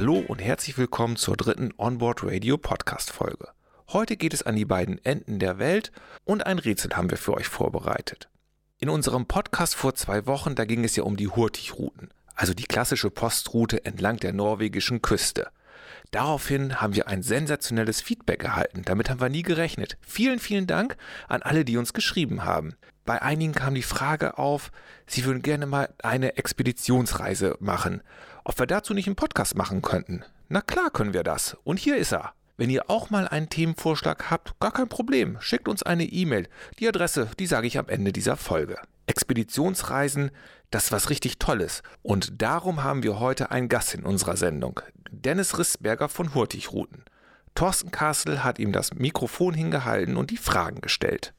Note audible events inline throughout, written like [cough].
Hallo und herzlich willkommen zur dritten Onboard Radio Podcast Folge. Heute geht es an die beiden Enden der Welt und ein Rätsel haben wir für euch vorbereitet. In unserem Podcast vor zwei Wochen, da ging es ja um die Hurtigruten, also die klassische Postroute entlang der norwegischen Küste. Daraufhin haben wir ein sensationelles Feedback erhalten. Damit haben wir nie gerechnet. Vielen, vielen Dank an alle, die uns geschrieben haben. Bei einigen kam die Frage auf, sie würden gerne mal eine Expeditionsreise machen. Ob wir dazu nicht einen Podcast machen könnten? Na klar können wir das. Und hier ist er. Wenn ihr auch mal einen Themenvorschlag habt, gar kein Problem. Schickt uns eine E-Mail. Die Adresse, die sage ich am Ende dieser Folge. Expeditionsreisen, das ist was richtig Tolles. Und darum haben wir heute einen Gast in unserer Sendung. Dennis Rissberger von Hurtigruten. Thorsten Kassel hat ihm das Mikrofon hingehalten und die Fragen gestellt.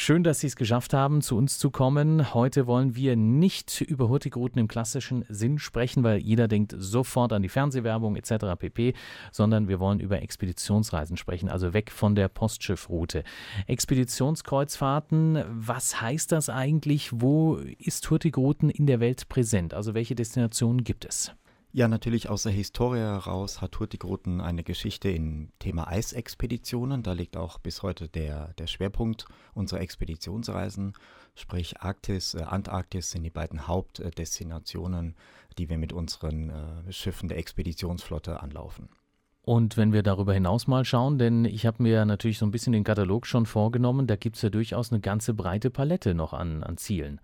Schön, dass Sie es geschafft haben, zu uns zu kommen. Heute wollen wir nicht über Hurtigruten im klassischen Sinn sprechen, weil jeder denkt sofort an die Fernsehwerbung etc. pp, sondern wir wollen über Expeditionsreisen sprechen, also weg von der Postschiffroute. Expeditionskreuzfahrten, was heißt das eigentlich? Wo ist Hurtigruten in der Welt präsent? Also welche Destinationen gibt es? Ja, natürlich aus der Historie heraus hat Hurtigruten eine Geschichte im Thema Eisexpeditionen. Da liegt auch bis heute der, der Schwerpunkt unserer Expeditionsreisen. Sprich Arktis, äh, Antarktis sind die beiden Hauptdestinationen, die wir mit unseren äh, Schiffen der Expeditionsflotte anlaufen. Und wenn wir darüber hinaus mal schauen, denn ich habe mir natürlich so ein bisschen den Katalog schon vorgenommen, da gibt es ja durchaus eine ganze breite Palette noch an, an Zielen.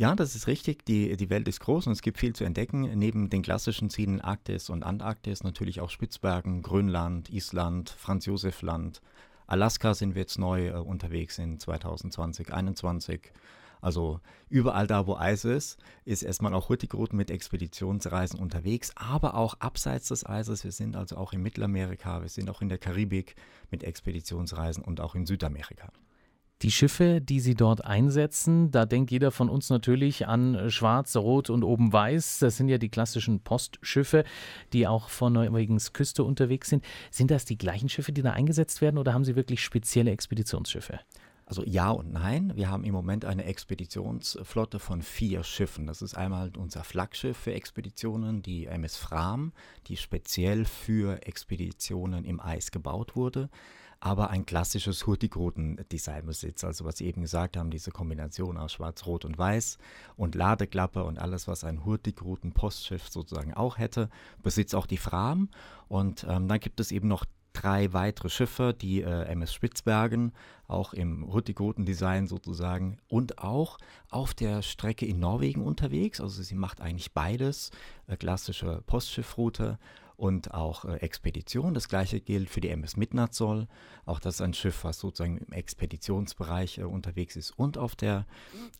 Ja, das ist richtig. Die, die Welt ist groß und es gibt viel zu entdecken. Neben den klassischen Zielen Arktis und Antarktis natürlich auch Spitzbergen, Grönland, Island, Franz Josef Land. Alaska sind wir jetzt neu äh, unterwegs in 2020, 2021. Also überall da, wo Eis ist, ist erstmal auch Hurtigruten mit Expeditionsreisen unterwegs, aber auch abseits des Eises. Wir sind also auch in Mittelamerika, wir sind auch in der Karibik mit Expeditionsreisen und auch in Südamerika. Die Schiffe, die Sie dort einsetzen, da denkt jeder von uns natürlich an Schwarz, Rot und oben Weiß. Das sind ja die klassischen Postschiffe, die auch von Norwegens Küste unterwegs sind. Sind das die gleichen Schiffe, die da eingesetzt werden oder haben Sie wirklich spezielle Expeditionsschiffe? Also ja und nein. Wir haben im Moment eine Expeditionsflotte von vier Schiffen. Das ist einmal unser Flaggschiff für Expeditionen, die MS Fram, die speziell für Expeditionen im Eis gebaut wurde aber ein klassisches Hurtigruten-Design besitzt. Also was Sie eben gesagt haben, diese Kombination aus Schwarz, Rot und Weiß und Ladeklappe und alles, was ein Hurtigruten-Postschiff sozusagen auch hätte, besitzt auch die Fram. Und ähm, dann gibt es eben noch drei weitere Schiffe, die äh, MS Spitzbergen, auch im Hurtigruten-Design sozusagen und auch auf der Strecke in Norwegen unterwegs. Also sie macht eigentlich beides, äh, klassische Postschiffroute und auch äh, Expedition. Das gleiche gilt für die MS Midnatsoll. Auch das ist ein Schiff, was sozusagen im Expeditionsbereich äh, unterwegs ist und auf der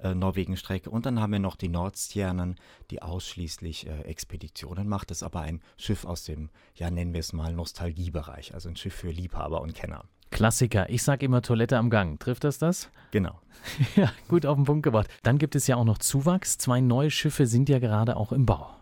äh, Norwegen-Strecke. Und dann haben wir noch die Nordstjernen, die ausschließlich äh, Expeditionen macht. Das ist aber ein Schiff aus dem, ja nennen wir es mal, Nostalgiebereich. Also ein Schiff für Liebhaber und Kenner. Klassiker. Ich sage immer Toilette am Gang. Trifft das das? [laughs] Genau. ja, gut auf den Punkt gebracht. Dann gibt es ja auch noch Zuwachs. Zwei neue Schiffe sind ja gerade auch im Bau.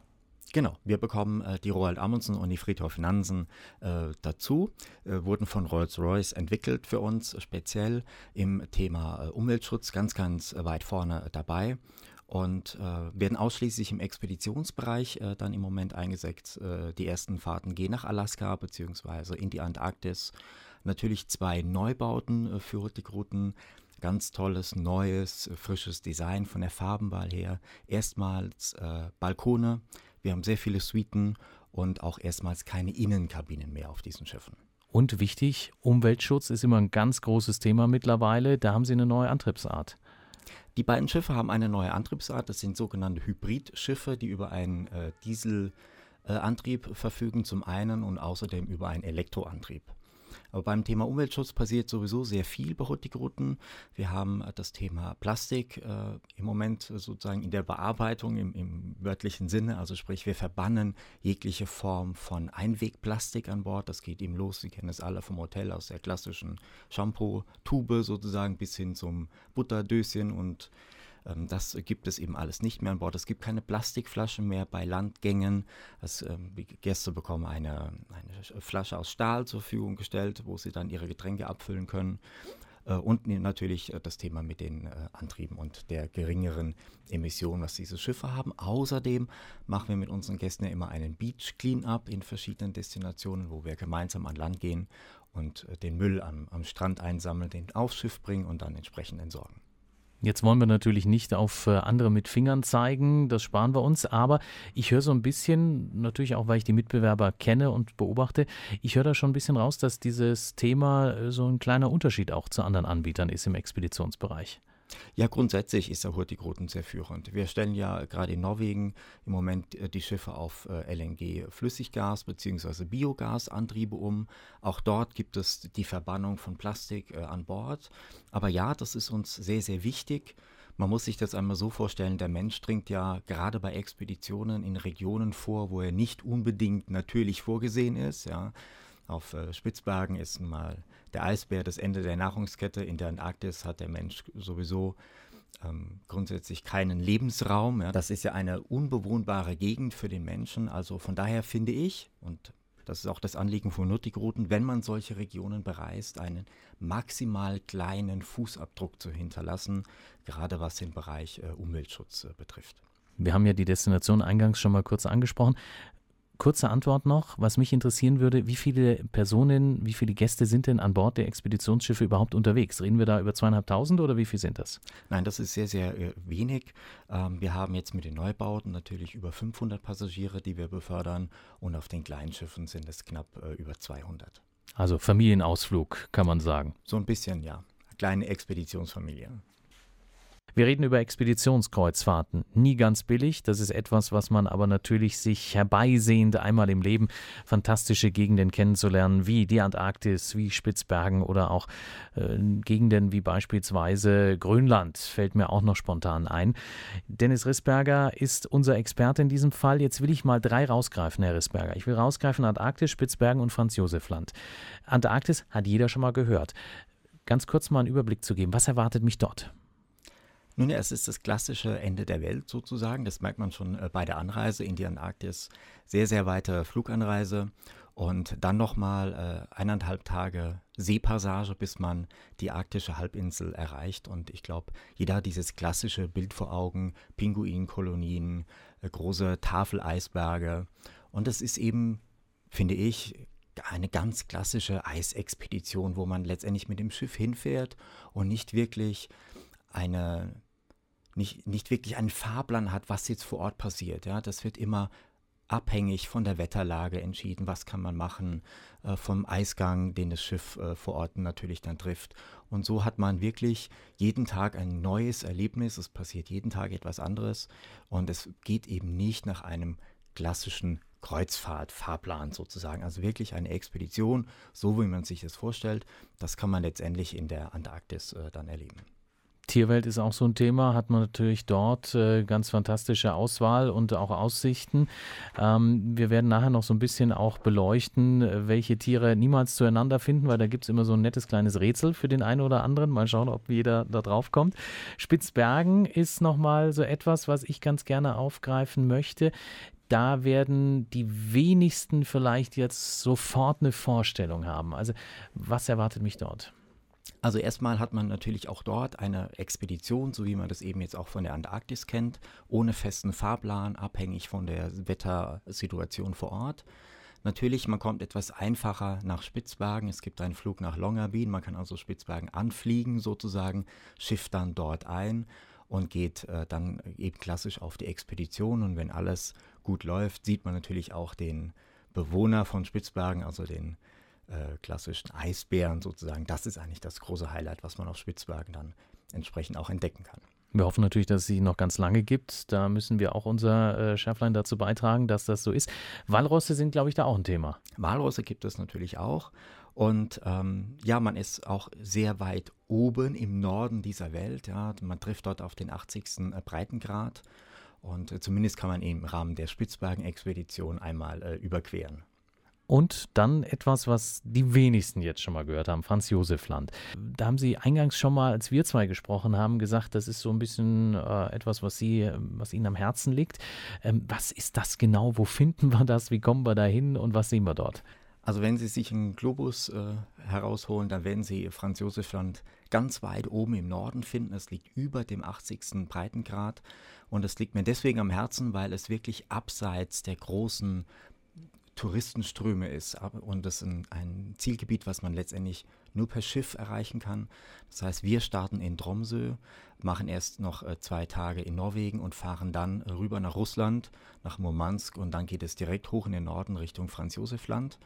Genau, wir bekommen äh, die Roald Amundsen und die Friedhof Nansen äh, dazu, äh, wurden von Rolls-Royce entwickelt für uns, speziell im Thema äh, Umweltschutz, ganz, ganz weit vorne dabei und äh, werden ausschließlich im Expeditionsbereich äh, dann im Moment eingesetzt. die ersten Fahrten gehen nach Alaska bzw. in die Antarktis. Natürlich zwei Neubauten für Hurtigruten ganz tolles, neues, frisches Design von der Farbenwahl her. Erstmals äh, Balkone wir haben sehr viele Suiten und auch erstmals keine Innenkabinen mehr auf diesen Schiffen. Und wichtig, Umweltschutz ist immer ein ganz großes Thema mittlerweile. Da haben Sie eine neue Antriebsart. Die beiden Schiffe haben eine neue Antriebsart. Das sind sogenannte Hybridschiffe, die über einen äh, Dieselantrieb verfügen zum einen und außerdem über einen Elektroantrieb. Aber beim Thema Umweltschutz passiert sowieso sehr viel bei Hurtigruten. Wir haben äh, das Thema Plastik äh, im Moment sozusagen in der Bearbeitung im, im, wörtlichen Sinne. Also sprich, wir verbannen jegliche Form von Einwegplastik an Bord. Das geht eben los. Sie kennen es alle vom Hotel aus der klassischen Shampoo-Tube sozusagen bis hin zum Butterdöschen und das gibt es eben alles nicht mehr an Bord. Es gibt keine Plastikflaschen mehr bei Landgängen. Ähm, die Gäste bekommen eine, eine Flasche aus Stahl zur Verfügung gestellt, wo sie dann ihre Getränke abfüllen können. Äh, und natürlich äh, das Thema mit den äh, Antrieben und der geringeren Emissionen, was diese Schiffe haben. Außerdem machen wir mit unseren Gästen ja immer einen Beach Cleanup in verschiedenen Destinationen, wo wir gemeinsam an Land gehen und den Müll am, am Strand einsammeln, den aufs Schiff bringen und dann entsprechend entsorgen. Jetzt wollen wir natürlich nicht auf andere mit Fingern zeigen, das sparen wir uns, aber ich höre so ein bisschen, natürlich auch, weil ich die Mitbewerber kenne und beobachte, ich höre da schon ein bisschen raus, dass dieses Thema so ein kleiner Unterschied auch zu anderen Anbietern ist im Expeditionsbereich. Ja, grundsätzlich ist der Hurtigruten sehr führend. Wir stellen ja gerade in Norwegen im Moment äh, die Schiffe auf äh, LNG-Flüssiggas bzw. Biogasantriebe um. Auch dort gibt es die Verbannung von Plastik äh, an Bord. Aber ja, das ist uns sehr, sehr wichtig. Man muss sich das einmal so vorstellen, der Mensch dringt ja gerade bei Expeditionen in Regionen vor, wo er nicht unbedingt natürlich vorgesehen ist. Ja. Auf Spitzbergen ist mal der Eisbär das Ende der Nahrungskette. In der Antarktis hat der Mensch sowieso ähm, grundsätzlich keinen Lebensraum. Ja. Das ist ja eine unbewohnbare Gegend für den Menschen. Also von daher finde ich, und das ist auch das Anliegen von Nuttigrouten, wenn man solche Regionen bereist, einen maximal kleinen Fußabdruck zu hinterlassen, gerade was den Bereich äh, Umweltschutz äh, betrifft. Wir haben ja die Destination eingangs schon mal kurz angesprochen. Kurze Antwort noch, was mich interessieren würde, wie viele Personen, wie viele Gäste sind denn an Bord der Expeditionsschiffe überhaupt unterwegs? Reden wir da über zweieinhalbtausend oder wie viel sind das? Nein, das ist sehr, sehr äh, wenig. Ähm, wir haben jetzt mit den Neubauten natürlich über 500 Passagiere, die wir befördern und auf den kleinen Schiffen sind es knapp äh, über 200. Also Familienausflug, kann man sagen. So ein bisschen, ja. Kleine Expeditionsfamilie. Wir reden über Expeditionskreuzfahrten. Nie ganz billig. Das ist etwas, was man aber natürlich sich herbeisehend einmal im Leben fantastische Gegenden kennenzulernen, wie die Antarktis, wie Spitzbergen oder auch äh, Gegenden wie beispielsweise Grönland, fällt mir auch noch spontan ein. Dennis Rissberger ist unser Experte in diesem Fall. Jetzt will ich mal drei rausgreifen, Herr Rissberger. Ich will rausgreifen Antarktis, Spitzbergen und Franz Josef Land. Antarktis hat jeder schon mal gehört. Ganz kurz mal einen Überblick zu geben. Was erwartet mich dort? Nun ja, es ist das klassische Ende der Welt sozusagen. Das merkt man schon äh, bei der Anreise in die Antarktis. Sehr, sehr weite Fluganreise und dann nochmal äh, eineinhalb Tage Seepassage, bis man die arktische Halbinsel erreicht. Und ich glaube, jeder hat dieses klassische Bild vor Augen: Pinguinkolonien, äh, große Tafeleisberge. Und das ist eben, finde ich, eine ganz klassische Eisexpedition, wo man letztendlich mit dem Schiff hinfährt und nicht wirklich eine nicht, nicht wirklich einen Fahrplan hat, was jetzt vor Ort passiert. Ja, das wird immer abhängig von der Wetterlage entschieden, was kann man machen, äh, vom Eisgang, den das Schiff äh, vor Ort natürlich dann trifft. Und so hat man wirklich jeden Tag ein neues Erlebnis, es passiert jeden Tag etwas anderes und es geht eben nicht nach einem klassischen Kreuzfahrt, Fahrplan sozusagen. Also wirklich eine Expedition, so wie man sich das vorstellt. Das kann man letztendlich in der Antarktis äh, dann erleben. Tierwelt ist auch so ein Thema, hat man natürlich dort äh, ganz fantastische Auswahl und auch Aussichten. Ähm, wir werden nachher noch so ein bisschen auch beleuchten, welche Tiere niemals zueinander finden, weil da gibt es immer so ein nettes kleines Rätsel für den einen oder anderen. Mal schauen, ob jeder da drauf kommt. Spitzbergen ist nochmal so etwas, was ich ganz gerne aufgreifen möchte da werden die wenigsten vielleicht jetzt sofort eine Vorstellung haben. Also was erwartet mich dort? Also erstmal hat man natürlich auch dort eine Expedition, so wie man das eben jetzt auch von der Antarktis kennt, ohne festen Fahrplan, abhängig von der Wettersituation vor Ort. Natürlich, man kommt etwas einfacher nach Spitzbergen. Es gibt einen Flug nach Longyearbyen. Man kann also Spitzbergen anfliegen sozusagen, schifft dann dort ein und geht äh, dann eben klassisch auf die Expedition. Und wenn alles gut läuft, sieht man natürlich auch den Bewohner von Spitzbergen, also den äh, klassischen Eisbären sozusagen. Das ist eigentlich das große Highlight, was man auf Spitzbergen dann entsprechend auch entdecken kann. Wir hoffen natürlich, dass es sie noch ganz lange gibt. Da müssen wir auch unser äh, Schärflein dazu beitragen, dass das so ist. Walrosse sind, glaube ich, da auch ein Thema. Walrosse gibt es natürlich auch. Und ähm, ja, man ist auch sehr weit oben im Norden dieser Welt. Ja. Man trifft dort auf den 80. Äh, Breitengrad. Und äh, zumindest kann man im Rahmen der Spitzbergen-Expedition einmal äh, überqueren. Und dann etwas, was die wenigsten jetzt schon mal gehört haben, Franz Josef Land. Da haben Sie eingangs schon mal, als wir zwei gesprochen haben, gesagt, das ist so ein bisschen äh, etwas, was, Sie, was Ihnen am Herzen liegt. Ähm, was ist das genau? Wo finden wir das? Wie kommen wir da hin und was sehen wir dort? Also wenn Sie sich einen Globus äh, herausholen, dann werden Sie Franz Josef Land ganz weit oben im Norden finden. Es liegt über dem 80. Breitengrad und es liegt mir deswegen am Herzen, weil es wirklich abseits der großen Touristenströme ist und das ist ein, Zielgebiet, was man letztendlich nur per Schiff erreichen kann. Das heißt, wir starten in Tromsø, machen erst noch äh, zwei Tage in Norwegen und fahren dann rüber nach Russland, nach Murmansk und dann geht es direkt hoch in den Norden Richtung Franz Josef Land.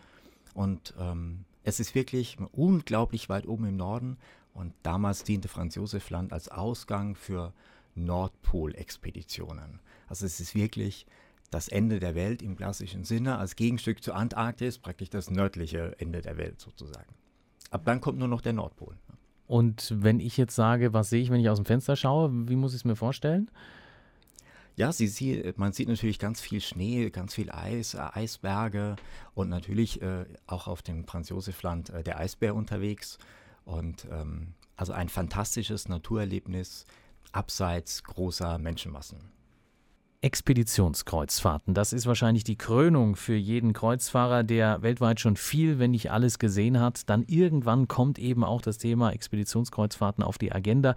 Und ähm, es ist wirklich unglaublich weit oben im Norden und damals diente Franz Josef Land als Ausgang für Nordpolexpeditionen. Also es ist wirklich das Ende der Welt im klassischen Sinne, als Gegenstück zur Antarktis, praktisch das nördliche Ende der Welt sozusagen. Ab dann kommt nur noch der Nordpol. Und wenn ich jetzt sage, was sehe ich, wenn ich aus dem Fenster schaue, wie muss ich es mir vorstellen? Ja, sie, sie, man sieht natürlich ganz viel Schnee, ganz viel Eis, äh, Eisberge und natürlich äh, auch auf dem Franz-Josef-Land äh, der Eisbär unterwegs. Und ähm, also ein fantastisches Naturerlebnis abseits großer Menschenmassen. Expeditionskreuzfahrten. Das ist wahrscheinlich die Krönung für jeden Kreuzfahrer, der weltweit schon viel, wenn nicht alles gesehen hat. Dann irgendwann kommt eben auch das Thema Expeditionskreuzfahrten auf die Agenda.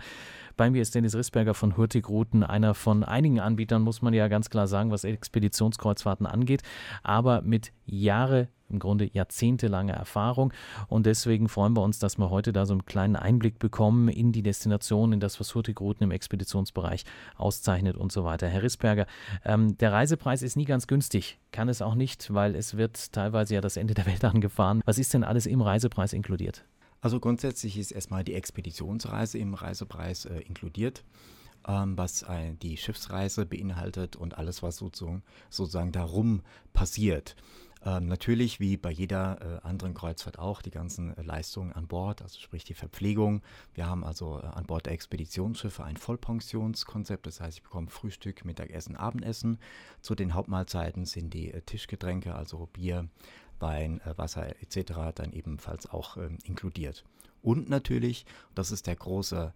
Bei mir ist Dennis Rissberger von Hurtig Routen, einer von einigen Anbietern, muss man ja ganz klar sagen, was Expeditionskreuzfahrten angeht, aber mit Jahre im Grunde jahrzehntelange Erfahrung. Und deswegen freuen wir uns, dass wir heute da so einen kleinen Einblick bekommen in die Destination, in das, was Hurtigruten im Expeditionsbereich auszeichnet und so weiter. Herr Rissberger, ähm, der Reisepreis ist nie ganz günstig, kann es auch nicht, weil es wird teilweise ja das Ende der Welt [laughs] angefahren. Was ist denn alles im Reisepreis inkludiert? Also grundsätzlich ist erstmal die Expeditionsreise im Reisepreis äh, inkludiert ähm, was äh, die Schiffsreise beinhaltet und alles, was sozusagen, sozusagen darum passiert. Ähm, natürlich, wie bei jeder äh, anderen Kreuzfahrt auch, die ganzen äh, Leistungen an Bord, also sprich die Verpflegung. Wir haben also äh, an Bord der Expeditionsschiffe ein Vollpensionskonzept, das heißt, ich bekomme Frühstück, Mittagessen, Abendessen. Zu den Hauptmahlzeiten sind die äh, Tischgetränke, also Bier, Wein, äh, Wasser etc. dann ebenfalls auch ähm, inkludiert. Und natürlich, das ist der große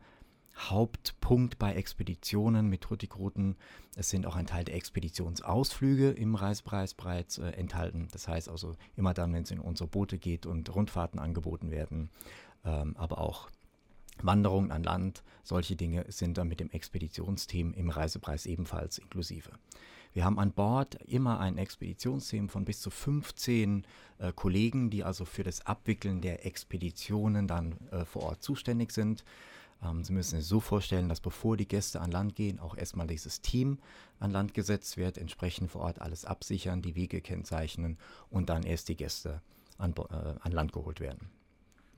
Hauptpunkt bei Expeditionen mit Hurtigruten. Es sind auch ein Teil der Expeditionsausflüge im Reisepreis bereits äh, enthalten. Das heißt also immer dann, wenn es in unsere Boote geht und Rundfahrten angeboten werden, ähm, aber auch Wanderungen an Land, solche Dinge sind dann mit dem Expeditionsteam im Reisepreis ebenfalls inklusive. Wir haben an Bord immer ein Expeditionsteam von bis zu 15 äh, Kollegen, die also für das Abwickeln der Expeditionen dann äh, vor Ort zuständig sind. Ähm, Sie müssen sich so vorstellen, dass bevor die Gäste an Land gehen, auch erstmal dieses Team an Land gesetzt wird, entsprechend vor Ort alles absichern, die Wege kennzeichnen und dann erst die Gäste an, äh, an Land geholt werden.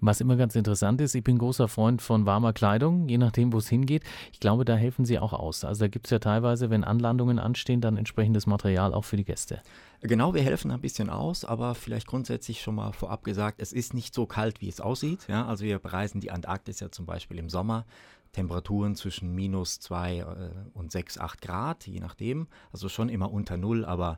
Was immer ganz interessant ist, ich bin großer Freund von warmer Kleidung, je nachdem, wo es hingeht. Ich glaube, da helfen Sie auch aus. Also da gibt es ja teilweise, wenn Anlandungen anstehen, dann entsprechendes Material auch für die Gäste. Genau, wir helfen ein bisschen aus, aber vielleicht grundsätzlich schon mal vorab gesagt, es ist nicht so kalt, wie es aussieht. Ja, also wir bereisen die Antarktis ja zum Beispiel im Sommer. Temperaturen zwischen minus 2 äh, und 6, 8 Grad, je nachdem. Also schon immer unter Null, aber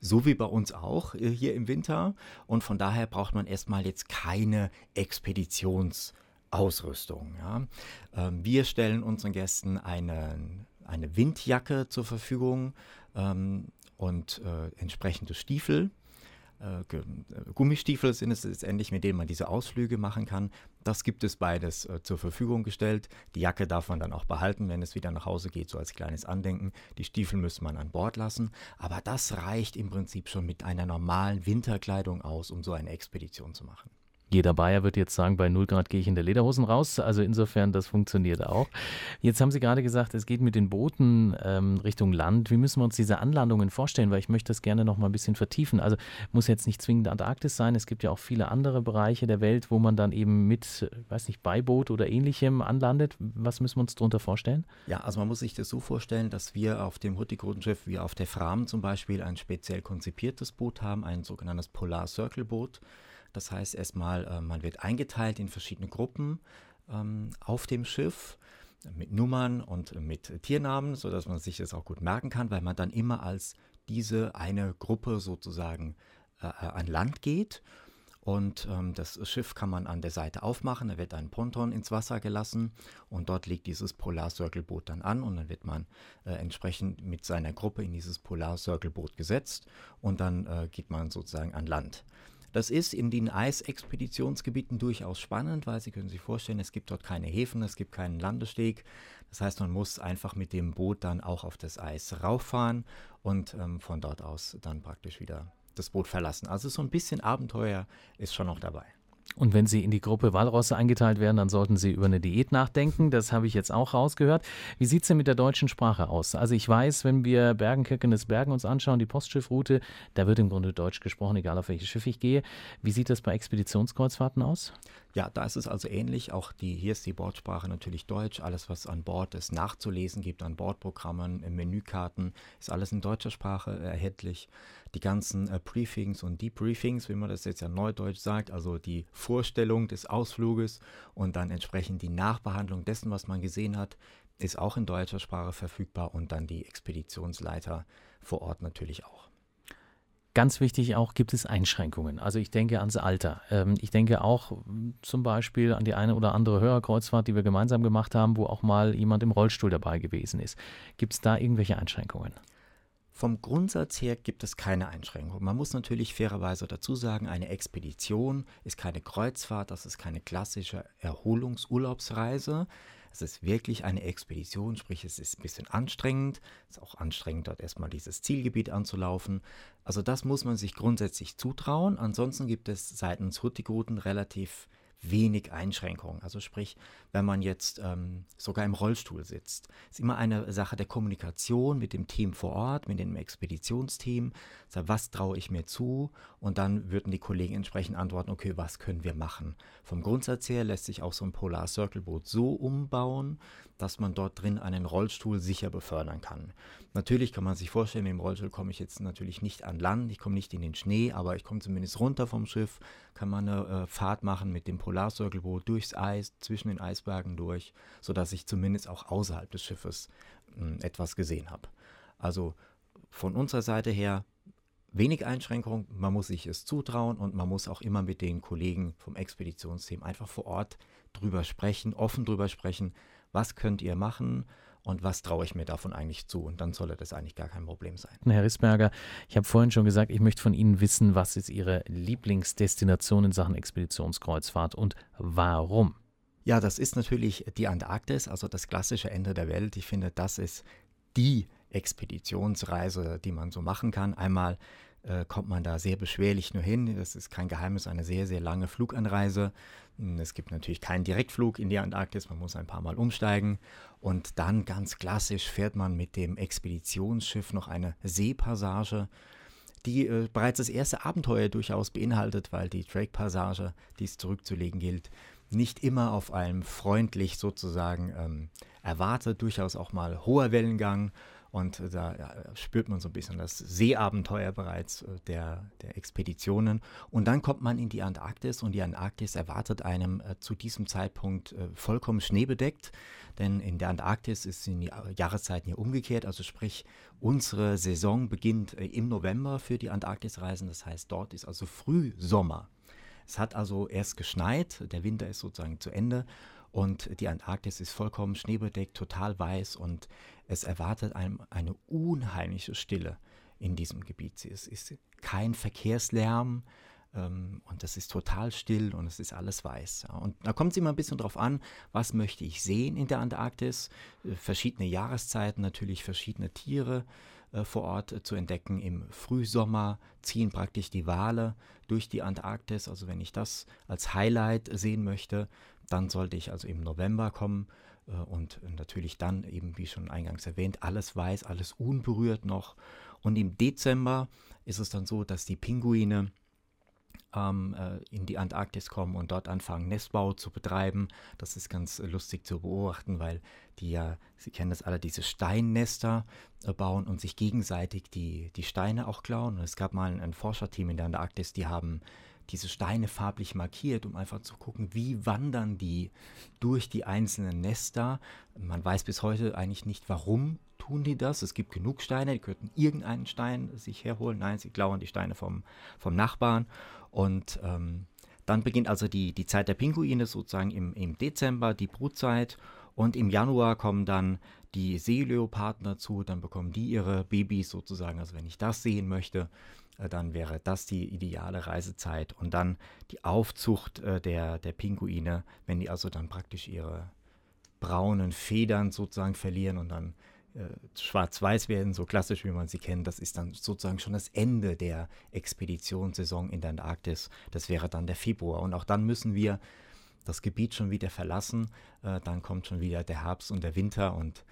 so wie bei uns auch äh, hier im Winter. Und von daher braucht man erstmal jetzt keine Expeditionsausrüstung. Ja. Ähm, wir stellen unseren Gästen eine, eine Windjacke zur Verfügung ähm, und äh, entsprechende Stiefel. Äh, äh, Gummistiefel sind es letztendlich, mit denen man diese Ausflüge machen kann. Das gibt es beides äh, zur Verfügung gestellt. Die Jacke darf man dann auch behalten, wenn es wieder nach Hause geht, so als kleines Andenken. Die Stiefel müsste man an Bord lassen. Aber das reicht im Prinzip schon mit einer normalen Winterkleidung aus, um so eine Expedition zu machen. Jeder Bayer wird jetzt sagen, bei 0 Grad gehe ich in der Lederhosen raus. Also insofern, das funktioniert auch. Jetzt haben Sie gerade gesagt, es geht mit den Booten ähm, Richtung Land. Wie müssen wir uns diese Anlandungen vorstellen? Weil ich möchte das gerne noch mal ein bisschen vertiefen. Also muss jetzt nicht zwingend Antarktis sein. Es gibt ja auch viele andere Bereiche der Welt, wo man dann eben mit, weiß nicht, Beiboot oder ähnlichem anlandet. Was müssen wir uns darunter vorstellen? Ja, also man muss sich das so vorstellen, dass wir auf dem Hurtigrutenschiff, wie auf der Fram zum Beispiel, ein speziell konzipiertes Boot haben, ein sogenanntes Polar Circle Boot. Das heißt erstmal, äh, man wird eingeteilt in verschiedene Gruppen ähm, auf dem Schiff mit Nummern und mit Tiernamen, sodass man sich das auch gut merken kann, weil man dann immer als diese eine Gruppe sozusagen äh, äh, an Land geht. Und ähm, das Schiff kann man an der Seite aufmachen, da wird ein Ponton ins Wasser gelassen und dort liegt dieses Polar Circle Boot dann an und dann wird man äh, entsprechend mit seiner Gruppe in dieses Polar Circle Boot gesetzt und dann äh, geht man sozusagen an Land. Das ist in den Eisexpeditionsgebieten durchaus spannend, weil Sie können sich vorstellen, es gibt dort keine Häfen, es gibt keinen Landesteg. Das heißt, man muss einfach mit dem Boot dann auch auf das Eis rauffahren und ähm, von dort aus dann praktisch wieder das Boot verlassen. Also so ein bisschen Abenteuer ist schon noch dabei. Und wenn Sie in die Gruppe Walrosse eingeteilt werden, dann sollten Sie über eine Diät nachdenken. Das habe ich jetzt auch rausgehört. Wie sieht es denn mit der deutschen Sprache aus? Also ich weiß, wenn wir Bergen-Kirkenes Bergen uns anschauen, die Postschiffroute, da wird im Grunde Deutsch gesprochen, egal auf welches Schiff ich gehe. Wie sieht das bei Expeditionskreuzfahrten aus? Ja, da ist es also ähnlich. Auch die, hier ist die Bordsprache natürlich Deutsch. Alles, was an Bord es nachzulesen gibt, an Bordprogrammen, Menükarten, ist alles in deutscher Sprache erhältlich. Die ganzen äh, Briefings und Debriefings, wie man das jetzt ja neudeutsch sagt, also die Vorstellung des Ausfluges und dann entsprechend die Nachbehandlung dessen, was man gesehen hat, ist auch in deutscher Sprache verfügbar und dann die Expeditionsleiter vor Ort natürlich auch. Ganz wichtig auch, gibt es Einschränkungen. Also ich denke ans Alter. Ähm, ich denke auch zum Beispiel an die eine oder andere Hörerkreuzfahrt, die wir gemeinsam gemacht haben, wo auch mal jemand im Rollstuhl dabei gewesen ist. Gibt es da irgendwelche Einschränkungen? Vom Grundsatz her gibt es keine Einschränkungen. Man muss natürlich fairerweise dazu sagen, eine Expedition ist keine Kreuzfahrt, das ist keine klassische Erholungsurlaubsreise. Es ist wirklich eine Expedition, sprich es ist ein bisschen anstrengend. Es ist auch anstrengend, dort erstmal dieses Zielgebiet anzulaufen. Also das muss man sich grundsätzlich zutrauen. Ansonsten gibt es seitens Hurtigruten relativ wenig Einschränkungen. Also sprich, wenn man jetzt ähm, sogar im Rollstuhl sitzt, ist immer eine Sache der Kommunikation mit dem Team vor Ort, mit dem Expeditionsteam. Also was traue ich mir zu? Und dann würden die Kollegen entsprechend antworten, okay, was können wir machen? Vom Grundsatz her lässt sich auch so ein Polar Circle Boot so umbauen, dass man dort drin einen Rollstuhl sicher befördern kann. Natürlich kann man sich vorstellen, mit dem Rollstuhl komme ich jetzt natürlich nicht an Land, ich komme nicht in den Schnee, aber ich komme zumindest runter vom Schiff, kann man eine äh, Fahrt machen mit dem Polarcirkelboot durchs Eis, zwischen den Eisbergen durch, sodass ich zumindest auch außerhalb des Schiffes äh, etwas gesehen habe. Also von unserer Seite her wenig Einschränkung, man muss sich es zutrauen und man muss auch immer mit den Kollegen vom Expeditionsteam einfach vor Ort drüber sprechen, offen drüber sprechen, was könnt ihr machen und was traue ich mir davon eigentlich zu. Und dann solle das eigentlich gar kein Problem sein. Herr Rissberger, ich habe vorhin schon gesagt, ich möchte von Ihnen wissen, was ist Ihre Lieblingsdestination in Sachen Expeditionskreuzfahrt und warum? Ja, das ist natürlich die Antarktis, also das klassische Ende der Welt. Ich finde, das ist die Expeditionsreise, die man so machen kann. Einmal äh, kommt man da sehr beschwerlich nur hin. Das ist kein Geheimnis, eine sehr, sehr lange Fluganreise. Hm, es gibt natürlich keinen Direktflug in die Antarktis, man muss ein paar Mal umsteigen. Und dann ganz klassisch fährt man mit dem Expeditionsschiff noch eine Seepassage, die äh, bereits das erste Abenteuer durchaus beinhaltet, weil die Drake-Passage, die es zurückzulegen gilt, nicht immer auf einem freundlich sozusagen ähm, erwartet, durchaus auch mal hoher Wellengang und da spürt man so ein bisschen das Seeabenteuer bereits äh, der, der Expeditionen. Und dann kommt man in die Antarktis und die Antarktis erwartet einem äh, zu diesem Zeitpunkt äh, vollkommen schneebedeckt. Denn in der Antarktis ist die Jahreszeiten hier umgekehrt. Also sprich, unsere Saison beginnt im November für die Antarktisreisen. Das heißt, dort ist also Frühsommer. Es hat also erst geschneit, der Winter ist sozusagen zu Ende und die Antarktis ist vollkommen schneebedeckt, total weiß und es erwartet einem eine unheimliche Stille in diesem Gebiet. Es ist kein Verkehrslärm und es ist total still und es ist alles weiß. Und da kommt es immer ein bisschen drauf an, was möchte ich sehen in der Antarktis. Äh, verschiedene Jahreszeiten, natürlich verschiedene Tiere äh, vor Ort äh, zu entdecken. Im Frühsommer ziehen praktisch die Wale durch die Antarktis. Also wenn ich das als Highlight sehen möchte, dann sollte ich also im November kommen und natürlich dann eben, wie schon eingangs erwähnt, alles weiß, alles unberührt noch. Und im Dezember ist es dann so, dass die Pinguine ähm, in die Antarktis kommen und dort anfangen, Nestbau zu betreiben. Das ist ganz lustig zu beobachten, weil die ja, Sie kennen das alle, diese Steinnester äh, bauen und sich gegenseitig die, die Steine auch klauen. Und es gab mal ein, ein Forscherteam in der Antarktis, die haben diese Steine farblich markiert, um einfach zu gucken, wie wandern die durch die einzelnen Nester. Man weiß bis heute eigentlich nicht, warum tun die das. Es gibt genug Steine, die könnten irgendeinen Stein sich herholen. Nein, sie klauen die Steine vom, vom Nachbarn. Und ähm, dann beginnt also die, die Zeit der Pinguine sozusagen im, im Dezember, die Brutzeit. Und im Januar kommen dann die Seeleoparden dazu, dann bekommen die ihre Babys sozusagen. Also wenn ich das sehen möchte, äh, dann wäre das die ideale Reisezeit. Und dann die Aufzucht äh, der, der Pinguine, wenn die also dann praktisch ihre braunen Federn sozusagen verlieren und dann schwarz-weiß werden, so klassisch wie man sie kennt. Das ist dann sozusagen schon das Ende der Expeditionssaison in der Antarktis. Das wäre dann der Februar. Und auch dann müssen wir das Gebiet schon wieder verlassen. Äh, dann kommt schon wieder der Herbst und der Winter und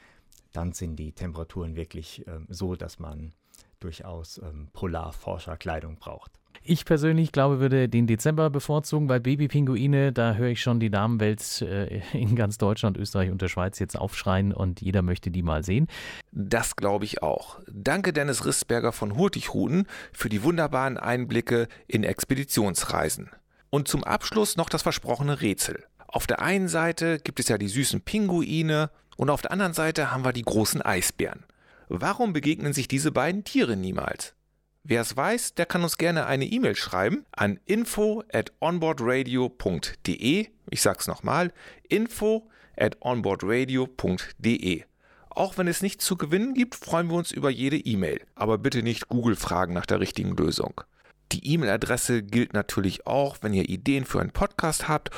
dann sind die Temperaturen wirklich äh, so, dass man durchaus ähm, Polarforscherkleidung braucht. Ich persönlich glaube, würde den Dezember bevorzugen, weil Babypinguine, da höre ich schon die Damenwelt äh, in ganz Deutschland, Österreich und der Schweiz jetzt aufschreien und jeder möchte die mal sehen. Das glaube ich auch. Danke Dennis Rissberger von Hurtigruten für die wunderbaren Einblicke in Expeditionsreisen. Und zum Abschluss noch das versprochene Rätsel. Auf der einen Seite gibt es ja die süßen Pinguine und auf der anderen Seite haben wir die großen Eisbären. Warum begegnen sich diese beiden Tiere niemals? Wer es weiß, der kann uns gerne eine E-Mail schreiben an info at onboardradio.de. Ich sag's nochmal, info at onboardradio.de. Auch wenn es nichts zu gewinnen gibt, freuen wir uns über jede E-Mail. Aber bitte nicht Google fragen nach der richtigen Lösung. Die E-Mail-Adresse gilt natürlich auch, wenn ihr Ideen für einen Podcast habt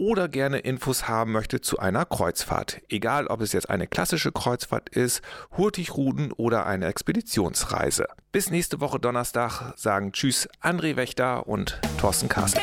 oder gerne Infos haben möchte zu einer Kreuzfahrt. Egal, ob es jetzt eine klassische Kreuzfahrt ist, Hurtigruden oder eine Expeditionsreise. Bis nächste Woche Donnerstag sagen Tschüss André Wächter und Thorsten Carsten.